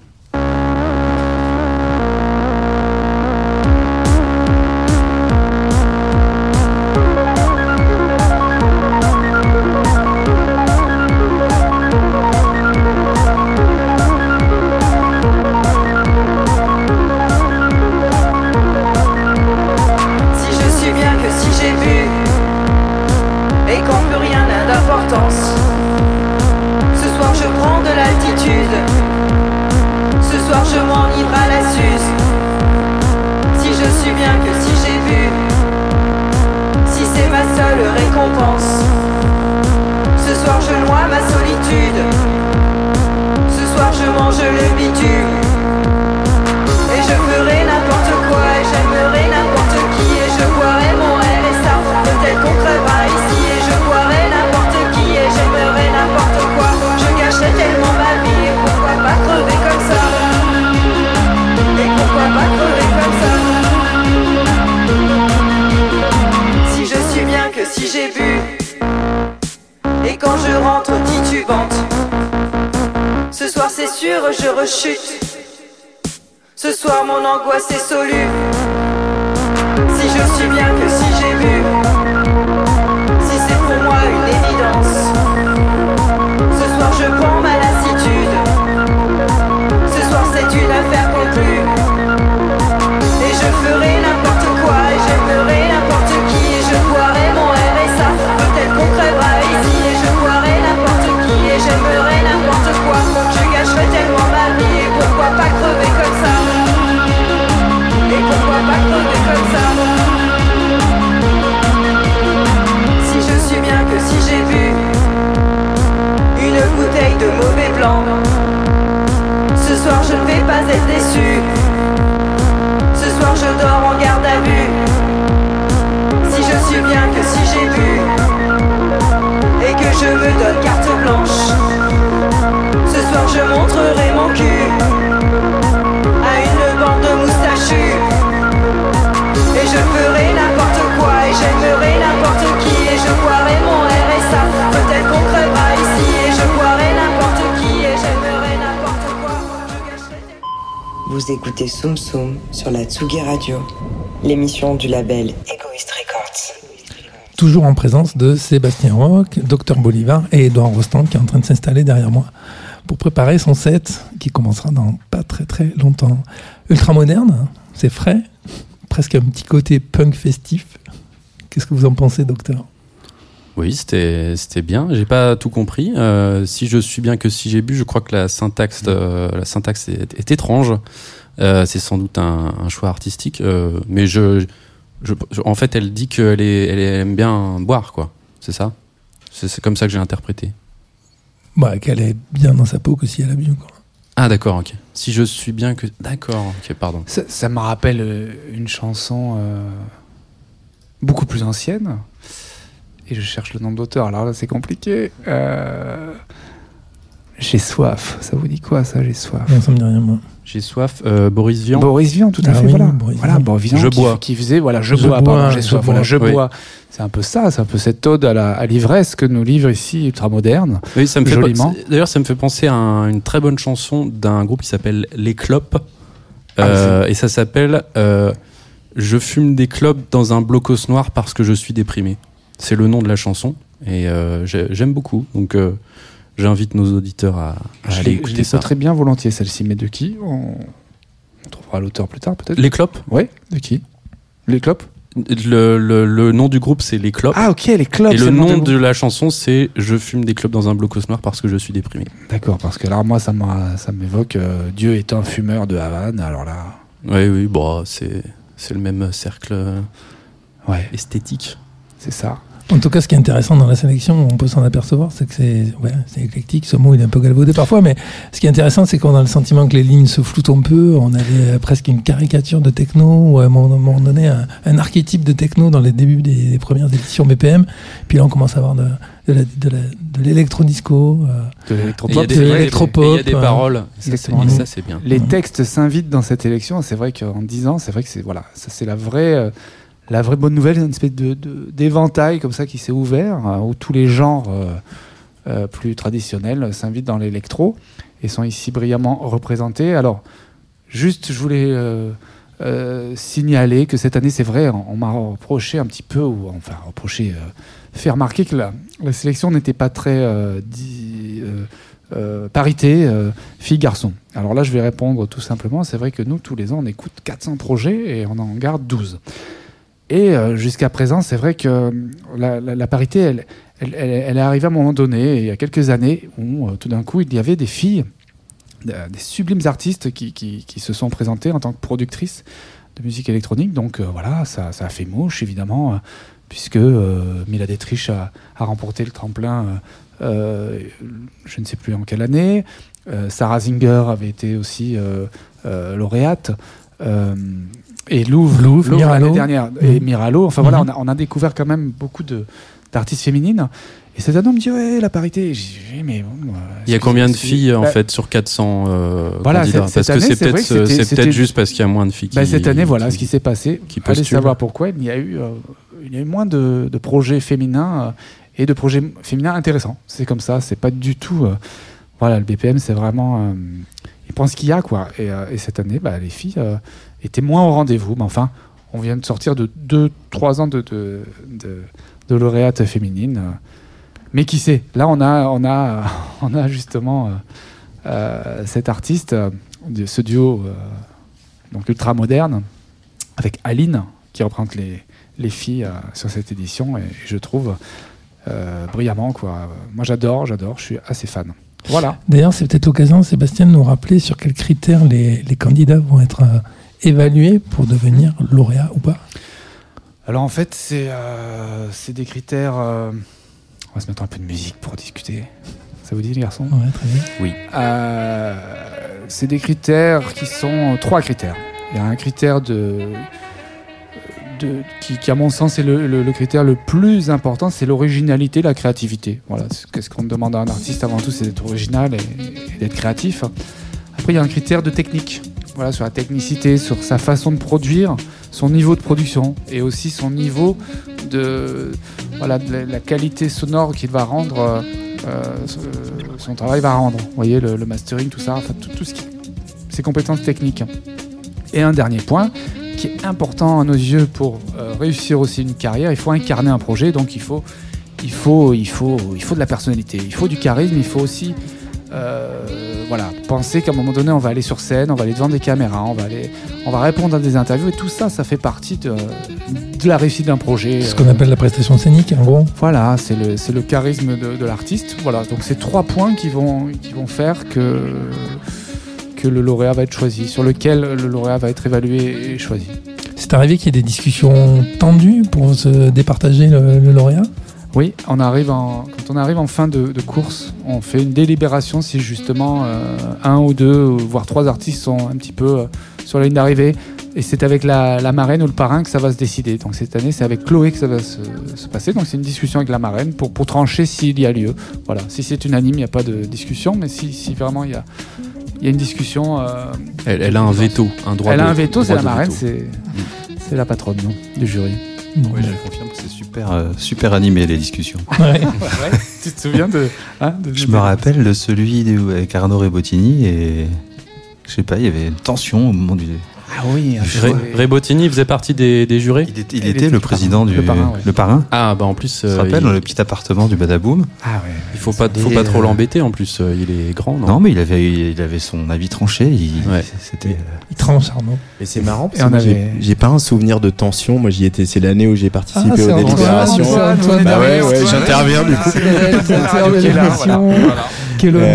Écoutez Soum Soum sur la Tsugi Radio, l'émission du label Egoist Records. Toujours en présence de Sébastien Roch, Dr Bolivar et Edouard Rostand qui est en train de s'installer derrière moi pour préparer son set qui commencera dans pas très très longtemps. Ultra moderne, c'est frais, presque un petit côté punk festif. Qu'est-ce que vous en pensez, docteur? Oui, c'était c'était bien. J'ai pas tout compris. Euh, si je suis bien que si j'ai bu, je crois que la syntaxe euh, la syntaxe est, est étrange. Euh, c'est sans doute un, un choix artistique, euh, mais je, je, je- en fait, elle dit qu'elle est, elle aime bien boire, quoi. C'est ça? C'est comme ça que j'ai interprété. bah, Qu'elle est bien dans sa peau que si elle a bu. Quoi. Ah d'accord, ok. Si je suis bien que d'accord, ok, pardon. Ça, ça me rappelle euh, une chanson euh, beaucoup plus ancienne. Et je cherche le nom d'auteur, alors là c'est compliqué. Euh, J'ai soif. Ça vous dit quoi ça, j'ai soif? Non, ça me dit rien, moi. J'ai soif. Euh, Boris Vian. Boris Vian, tout à Ah fait. oui, voilà, Boris voilà Vian. Boris Vian Je qui, bois. qui faisait voilà, je, Je bois, j'ai soif. Voilà, je Oui. bois. C'est un peu ça, c'est un peu cette ode à la- à l'ivresse que nous livre ici Ultra Moderne. Oui, ça me fait D'ailleurs, ça me fait penser à un- une très bonne chanson d'un groupe qui s'appelle Les Clopes. Ah, Euh, et ça s'appelle euh, Je fume des clopes dans un blocos noir parce que je suis déprimé. C'est le nom de la chanson. Et euh, j'ai- j'aime beaucoup. Donc, euh, j'invite nos auditeurs à, à Je aller je écouter l'ai ça. très bien volontiers celle-ci, mais de qui on... on trouvera l'auteur plus tard peut-être. Les Clopes Oui, de qui Les clopes le, le- le nom du groupe, c'est Les Clopes. Ah ok, les clopes. et le nom de la chanson, c'est Je fume des clopes dans un blocos noir parce que je suis déprimé. D'accord, parce que là, moi, ça m'évoque euh, Dieu est un fumeur de Havane. Alors là, Oui, oui, bon, c'est c'est le même cercle euh, ouais, esthétique. c'est ça. En tout cas, ce qui est intéressant dans la sélection, on peut s'en apercevoir, c'est que c'est ouais, éclectique. Ce mot, il est un peu galvaudé parfois, mais ce qui est intéressant, c'est qu'on a le sentiment que les lignes se floutent un peu. On avait presque une caricature de techno, ou à un moment, donné, un, un archétype de techno dans les débuts des, des premières éditions BPM. Puis là, on commence à avoir de, de la- de la- de l'électro-disco. euh, De l'électropop. il y a des- des euh, paroles. Ça, c'est exactement. ça, c'est bien. Les textes s'invitent dans cette élection. C'est vrai qu'en 10 ans, c'est vrai que c'est voilà, ça c'est la vraie, euh, la vraie bonne nouvelle, une espèce de d'éventail comme ça qui s'est ouvert euh, où tous les genres euh, euh, plus traditionnels s'invitent dans l'électro et sont ici brillamment représentés. Alors, juste, je voulais signaler que cette année, c'est vrai, on, m'a reproché un petit peu, ou enfin reproché, fait remarquer que la, sélection n'était pas très euh, parité filles-garçons. Alors là, je vais répondre tout simplement. C'est vrai que nous, tous les ans, on écoute 400 projets et on en garde 12. Et euh, jusqu'à présent, c'est vrai que euh, la, parité, elle, elle, est arrivée à un moment donné, il y a quelques années, où euh, tout d'un coup, il y avait des filles, des sublimes artistes qui, qui- se sont présentées en tant que productrices de musique électronique. Donc voilà, ça, ça a fait mouche, évidemment, puisque Mila Détriche a, remporté le tremplin, je ne sais plus en quelle année. Sarah Zinger avait été aussi lauréate. Euh, et Louvre, Louvre, Louvre l'année dernière. Et Mhm. Miralo. Enfin voilà, Mhm. on a, on a découvert quand même beaucoup de d'artistes féminines. Et cette année, on me dit, ouais, la parité. J'ai dit, mais bon, euh, Il y a combien de filles en Bah, fait sur 400 euh, Voilà, candidats cette- Parce cette que année, c'est peut-être que c'était- c'est c'était- peut-être juste parce qu'il y a moins de filles qui. bah, cette année, voilà qui- ce qui s'est passé. qui Allez savoir pourquoi. Il y a eu, euh, il y a eu moins de, de projets féminins euh, et de projets féminins intéressants. C'est comme ça. C'est pas du tout. euh, voilà, le BPM, c'est vraiment. euh, il prend ce qu'il y a, quoi. Et, euh, et cette année, bah, les filles étaient moins au rendez-vous. Mais enfin, on vient de sortir de 2-3 ans de, de, de, de lauréates féminines. euh. Mais qui sait Là, on a, on a, on a justement euh, euh, cet artiste, euh, ce duo euh, donc ultra moderne, avec Aline, qui représente les, les filles sur cette édition, et je trouve brillamment. Quoi. Moi, j'adore, j'adore, je suis assez fan. Voilà. D'ailleurs, c'est peut-être l'occasion, Sébastien, de nous rappeler sur quels critères les, les candidats vont être évalués pour devenir lauréat ou pas? Alors en fait, c'est euh, c'est des critères. euh, On va se mettre un peu de musique pour discuter. Ça vous dit, les garçons? Ouais, très bien. Euh, c'est des critères qui sont trois critères. Il y a un critère de, de qui, qui, à mon sens, est le, le- le critère le plus important, c'est l'originalité, la créativité. Voilà, qu'est-ce qu'on demande à un artiste avant tout, c'est d'être original et, et d'être créatif. Après, il y a un critère de technique. Voilà, sur la technicité, sur sa façon de produire, son niveau de production et aussi son niveau de, voilà, de la, qualité sonore qu'il va rendre, euh, euh, son- travail va rendre. Vous voyez, le, mastering, tout ça, enfin, tout, tout ce, qui, ses compétences techniques. Et un dernier point qui est important à nos yeux pour euh, réussir aussi une carrière, il faut incarner un projet, donc il faut, il faut, il faut, il faut de la personnalité, il faut du charisme, il faut aussi voilà, penser qu'à un moment donné, on va aller sur scène, on va aller devant des caméras, on va, aller, on va répondre à des interviews, et tout ça, ça fait partie de, de la réussite d'un projet. Ce qu'on appelle la prestation scénique, en gros. Voilà, c'est le, c'est le charisme de, de l'artiste. Voilà, donc c'est trois points qui vont, qui vont faire que, que le lauréat va être choisi, sur lequel le lauréat va être évalué et choisi. C'est arrivé qu'il y ait des discussions tendues pour se départager le, le lauréat? Oui, on arrive en, quand on arrive en fin de, de course, on fait une délibération si justement euh, un ou deux, voire trois artistes sont un petit peu euh, sur la ligne d'arrivée. Et c'est avec la, la marraine ou le parrain que ça va se décider. Donc cette année, c'est avec Chloé que ça va se, se passer. Donc c'est une discussion avec la marraine pour, pour trancher s'il y a lieu. Voilà. Si c'est unanime, il n'y a pas de discussion. Mais si, si vraiment il y a, il y a une discussion. euh, Elle, elle a un veto, un droit elle de- a un veto, c'est la marraine, veto. c'est c'est la patronne non, du jury. Oui, je confirme que c'est super, euh, super animé les discussions. ouais. tu te souviens de, hein, de- Je me rappelle de celui avec Arnaud Rebottini et je sais pas, il y avait une tension au moment du. Ah oui, Ré- Rebottini faisait partie des, des jurés Il était, il Il était était le président parrain. du. Le parrain, ouais. le parrain. Ah bah en plus, Tu te euh, rappelles, il, dans le petit appartement du Badaboom Ah ouais. il faut pas, faut pas trop euh, l'embêter en plus. euh, Il est grand, non, Non, mais il avait, il avait son avis tranché. Il, Ouais. C'était. Il tranche, Arnaud. Et c'est marrant parce que j'ai- avait- j'ai pas un souvenir de tension. Moi, j'y étais. C'est l'année où j'ai participé Ah, aux délibérations. c'est Antoine. Bah ouais, ouais, j'interviens du coup. Quel honneur.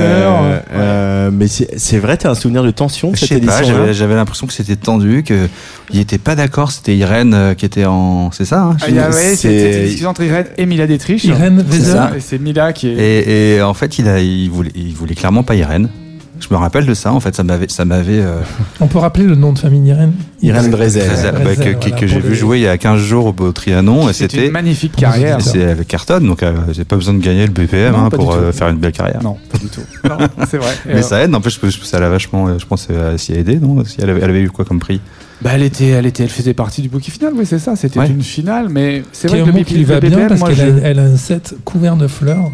Euh, euh, mais c'est vrai, t'as un souvenir de tension Je cette sais pas, édition j'avais l'impression que c'était tendu, que il était pas d'accord. C'était Irène euh, qui était en. C'est ça. hein, Ah, il y a- ouais, C'est- C'était une discussion entre Irène et Mila Détriche. Irène C'est ça, Et c'est Mila qui est. Et, et en fait, il a, il voulait, il voulait clairement pas Irène. Je me rappelle de ça. En fait, ça m'avait, ça m'avait. euh, On peut rappeler le nom de famille d'Irène? Irène Drezel. bah, que, que- voilà, que j'ai vu les- jouer il y a 15 jours au, Trianon et c'était. une magnifique carrière. C'est avec Carton, donc euh, j'ai pas besoin de gagner le BPM Non, hein, pour euh, faire une belle carrière. Non, pas du tout. Non, c'est vrai. Mais euh, ça aide, n'empêche que ça l'a vachement, euh, je pense, s'y a aidé, non? Si elle avait, elle avait eu quoi comme prix? Bah, elle était, elle était, elle faisait partie du bookie final. Oui, c'est ça. C'était Ouais. une finale, mais c'est vrai que le mot BP qui lui va bien BPM, parce qu'elle je- a, elle a un set couvert de fleurs,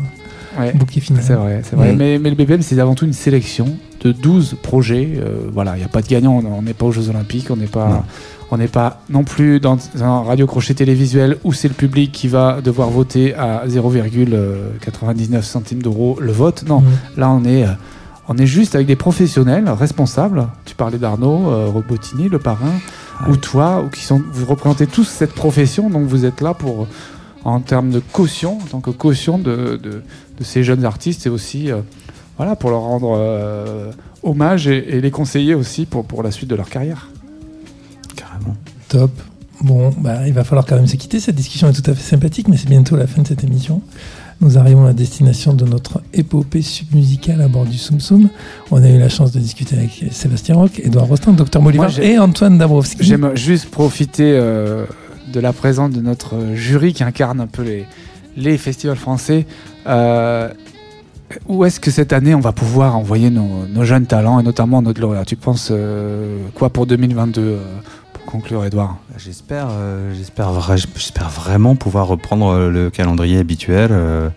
Ouais. bouquet final. C'est vrai, c'est vrai. Mm. Mais, mais le BPM, c'est avant tout une sélection de 12 projets. Euh, voilà, il n'y a pas de gagnant. On n'est pas aux Jeux Olympiques. On n'est pas, Non. on n'est pas non plus dans un radio crochet télévisuel où c'est le public qui va devoir voter à 0,99 centimes d'euros le vote. Non, Mm. là, on est, euh, on est juste avec des professionnels responsables. Tu parlais d'Arnaud, euh, Robotini, le parrain, Ah ou toi, ou qui sont, vous représentez tous cette profession. Donc, vous êtes là pour, en termes de caution, en tant que caution de, de, de ces jeunes artistes et aussi euh, voilà, pour leur rendre euh, hommage et, et les conseiller aussi pour, pour la suite de leur carrière. Carrément. Top. Bon, bah, il va falloir quand même se quitter. Cette discussion est tout à fait sympathique, mais c'est bientôt la fin de cette émission. Nous arrivons à la destination de notre épopée submusicale à bord du Soum Soum. On a eu la chance de discuter avec Sébastien Roch, Edouard Rostand, Dr Bolivar et Antoine Dabrowski. J'aime juste profiter euh, de la présence de notre jury qui incarne un peu les, les festivals français. Euh, où est-ce que cette année on va pouvoir envoyer nos, nos jeunes talents et notamment notre lauréat? Tu penses euh, quoi pour 2022 euh, pour conclure, Edouard J'espère, euh, j'espère, vra- j'espère vraiment pouvoir reprendre le calendrier habituel euh,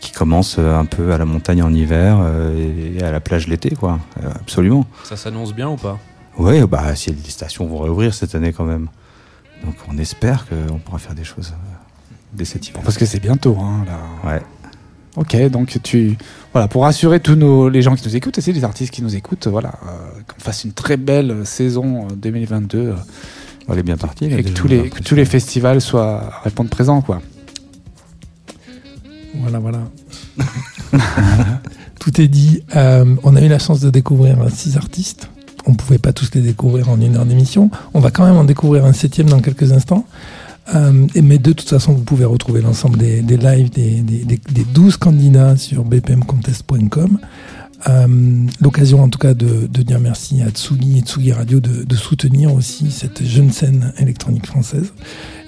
qui commence un peu à la montagne en hiver et à la plage l'été, quoi. Absolument. Ça s'annonce bien ou pas? Oui, bah si les stations vont réouvrir cette année quand même. Donc on espère qu'on pourra faire des choses euh, dès cet hiver. Parce que c'est bientôt. Hein, là. Ouais. Ok, donc tu voilà pour rassurer tous nos les gens qui nous écoutent, aussi les artistes qui nous écoutent, voilà, euh, qu'on fasse une très belle saison euh, 2022 euh, Elle est bien a et que tous les que tous les festivals soient répondent présents quoi. Voilà, voilà. Tout est dit. Euh, on a eu la chance de découvrir six artistes. On ne pouvait pas tous les découvrir en une heure d'émission. On va quand même en découvrir un septième dans quelques instants. Euh, mais de toute façon, vous pouvez retrouver l'ensemble des, lives des, des, des- des 12 candidats sur bpmcontest.com. Euh, L'occasion en tout cas de, dire merci à Tsugi et Tsugi Radio de, soutenir aussi cette jeune scène électronique française.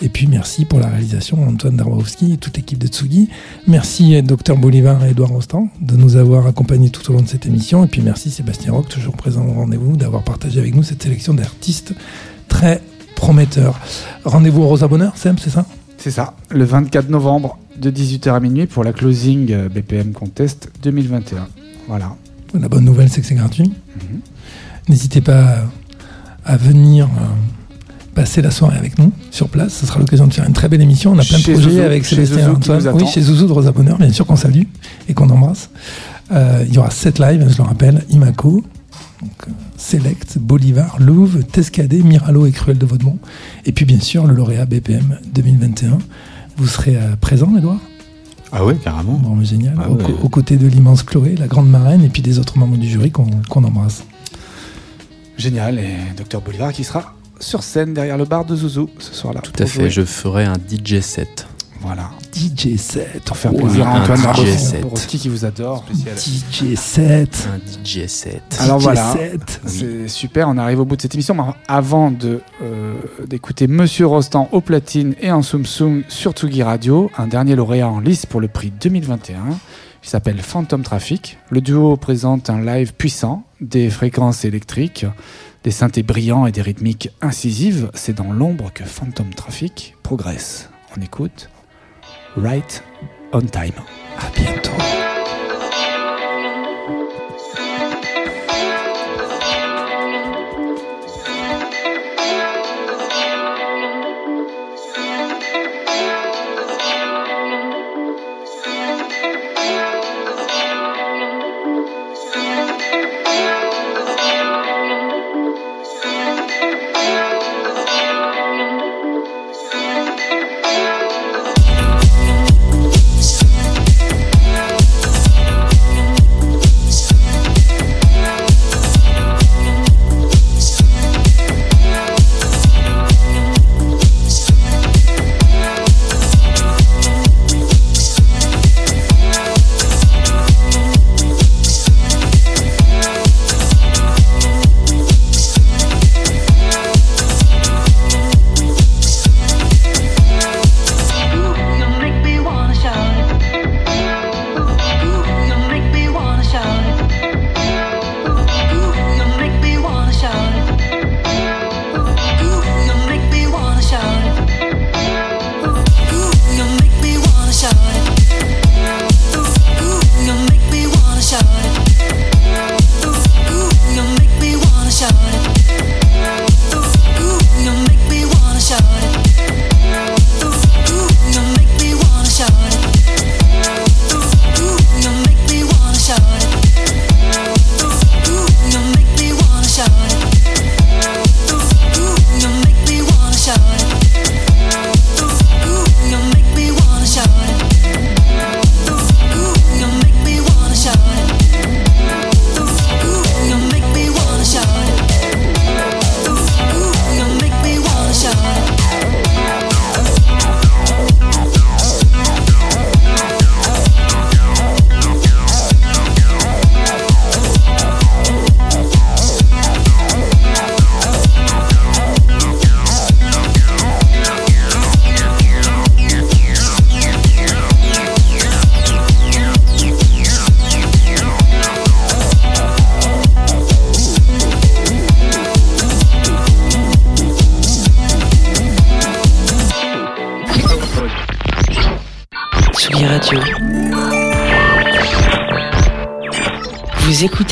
Et puis merci pour la réalisation Antoine Darwowski et toute l'équipe de Tsugi. Merci Dr Bolivar et Edouard Rostand de nous avoir accompagnés tout au long de cette émission. Et puis merci Sébastien Roch, toujours présent au rendez-vous, d'avoir partagé avec nous cette sélection d'artistes très prometteurs. Rendez-vous au Rosa Bonheur, Sam, c'est ça? C'est ça, le 24 novembre de 18h à minuit pour la closing euh, BPM Contest 2021. Voilà. La bonne nouvelle, c'est que c'est gratuit. Mhm. N'hésitez pas à, venir euh, passer la soirée avec nous sur place. Ce sera l'occasion de faire une très belle émission. On a plein de Chez projets Zouzou, avec Sébastien Antoine. Oui, chez Zouzou de Rosa Bonheur, bien sûr qu'on salue et qu'on embrasse. Euh, il y aura sept lives, je le rappelle, Imaco, donc, euh, Select, Bolivar, Louvre, Tescadet, Miralo et Cruel de Vaudemont. Et puis bien sûr le lauréat BPM 2021. Vous serez présent, Edouard Ah ouais, carrément. Bon, mais génial. Ah Au- ouais. aux côtés de l'immense Chloé, la grande marraine, et puis des autres membres du jury qu'on qu'on embrasse. Génial, et Docteur Bolivar qui sera sur scène derrière le bar de Zouzou ce soir-là. Tout à fait, je ferai un DJ set. Voilà. DJ 7. Pour faire plaisir à Un Antoine DJ Barbeau, set. pour Rosti qui vous adore. DJ 7. Un DJ set. Alors DJ voilà, c'est super, on arrive au bout de cette émission. Mais Avant de, euh, d'écouter Monsieur Rostand au platine et en Soum Soum sur Tsugi Radio, un dernier lauréat en lice pour le prix 2021. Il s'appelle Phantom Traffic. Le duo présente un live puissant, des fréquences électriques, des synthés brillants et des rythmiques incisives. C'est dans l'ombre que Phantom Traffic progresse. On écoute Right on Time. À bientôt.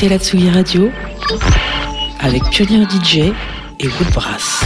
Écoutez la Radio avec Pionnier DJ et Woodbrass.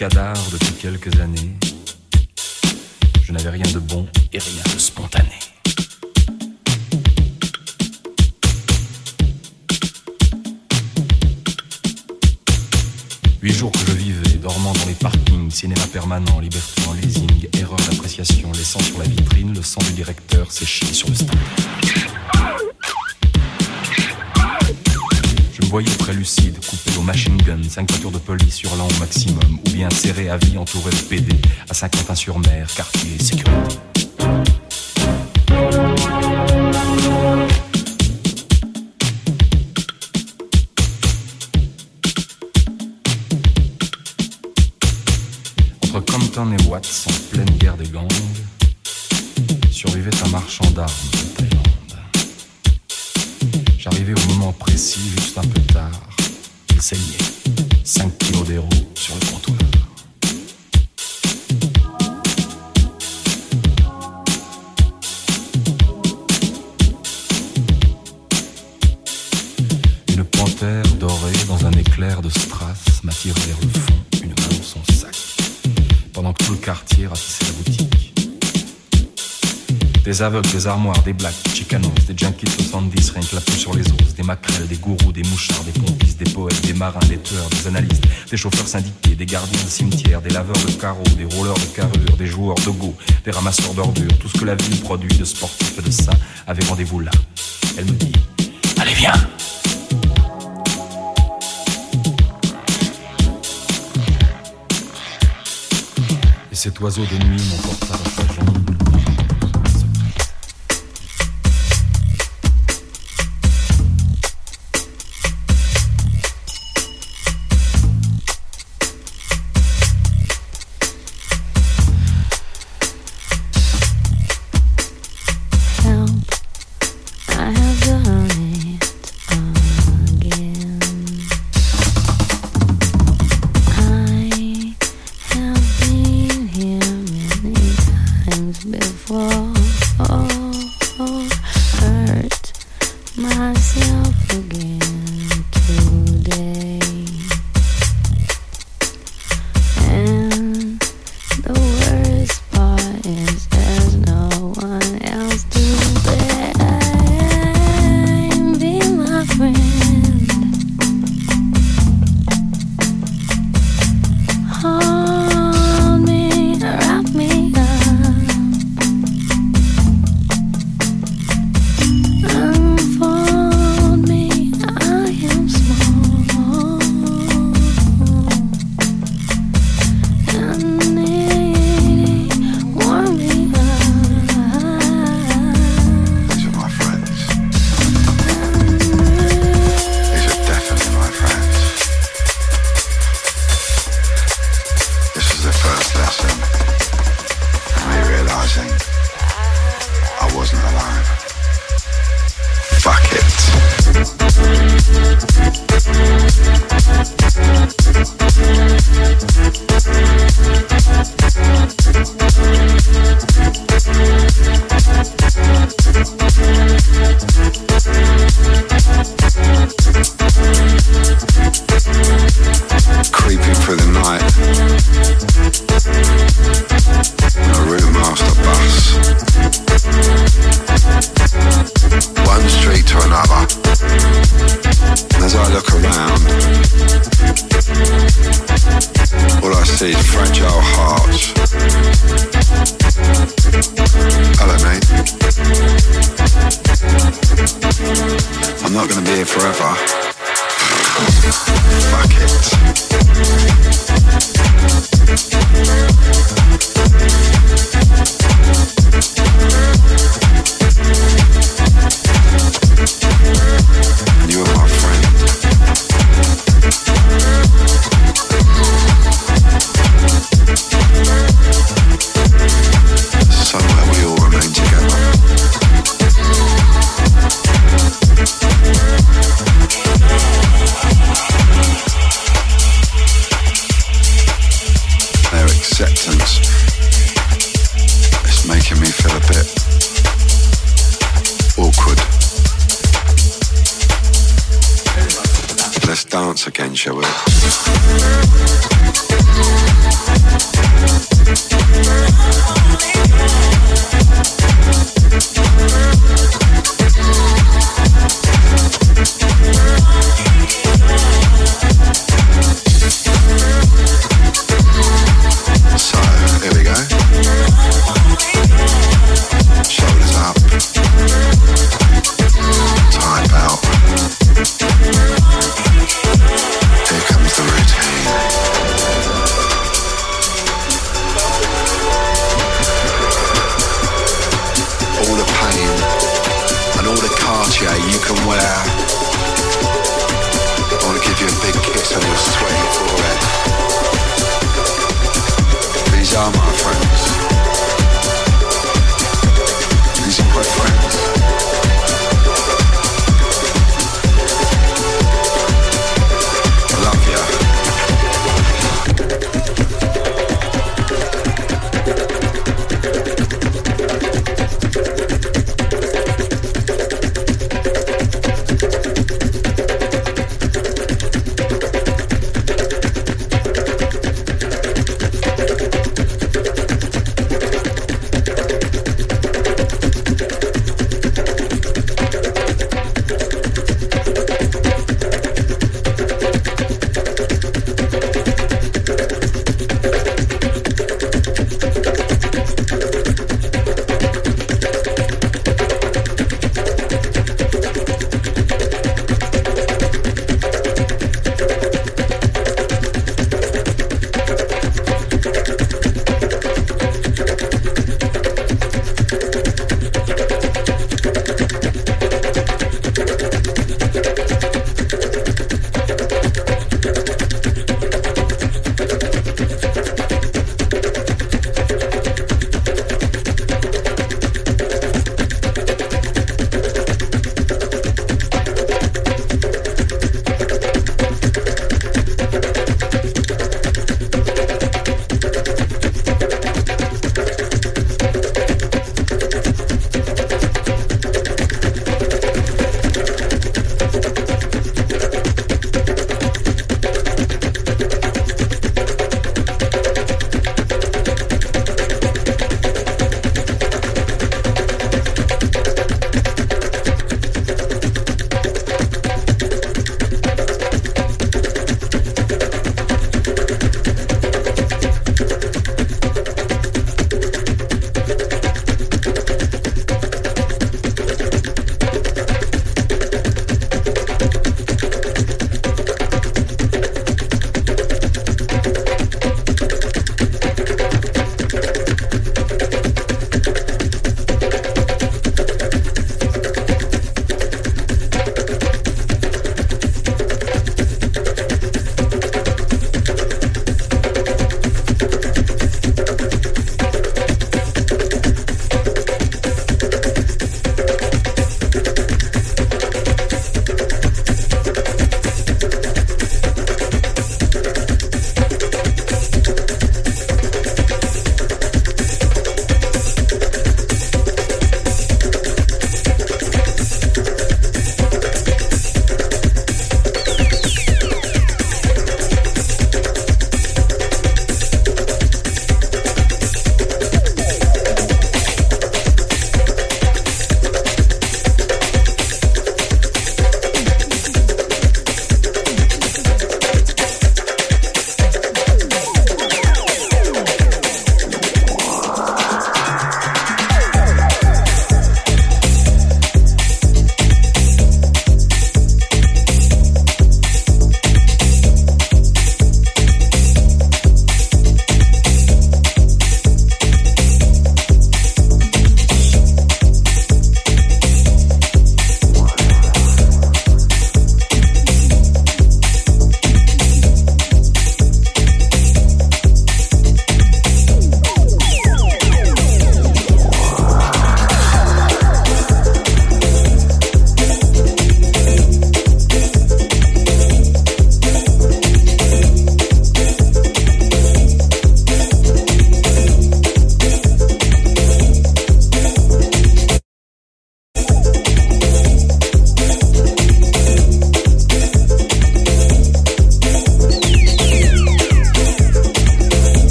cadavre depuis quelques années. à vie entouré de PD à Saint-Quentin-sur-Mer, quartier sécurité. Des aveugles, des armoires, des blacks, des chicanos, des junkies de 70, rien que la sur les os, des maquerelles, des gourous, des mouchards, des pompistes, des poètes, des marins, des tueurs, des analystes, des chauffeurs syndiqués, des gardiens de cimetières, des laveurs de carreaux, des rouleurs de carrure, des joueurs de go, des ramasseurs d'ordures, tout ce que la ville produit de sportifs et de ça avait rendez-vous là. Elle me dit Allez, viens Et cet oiseau de nuit m'emporta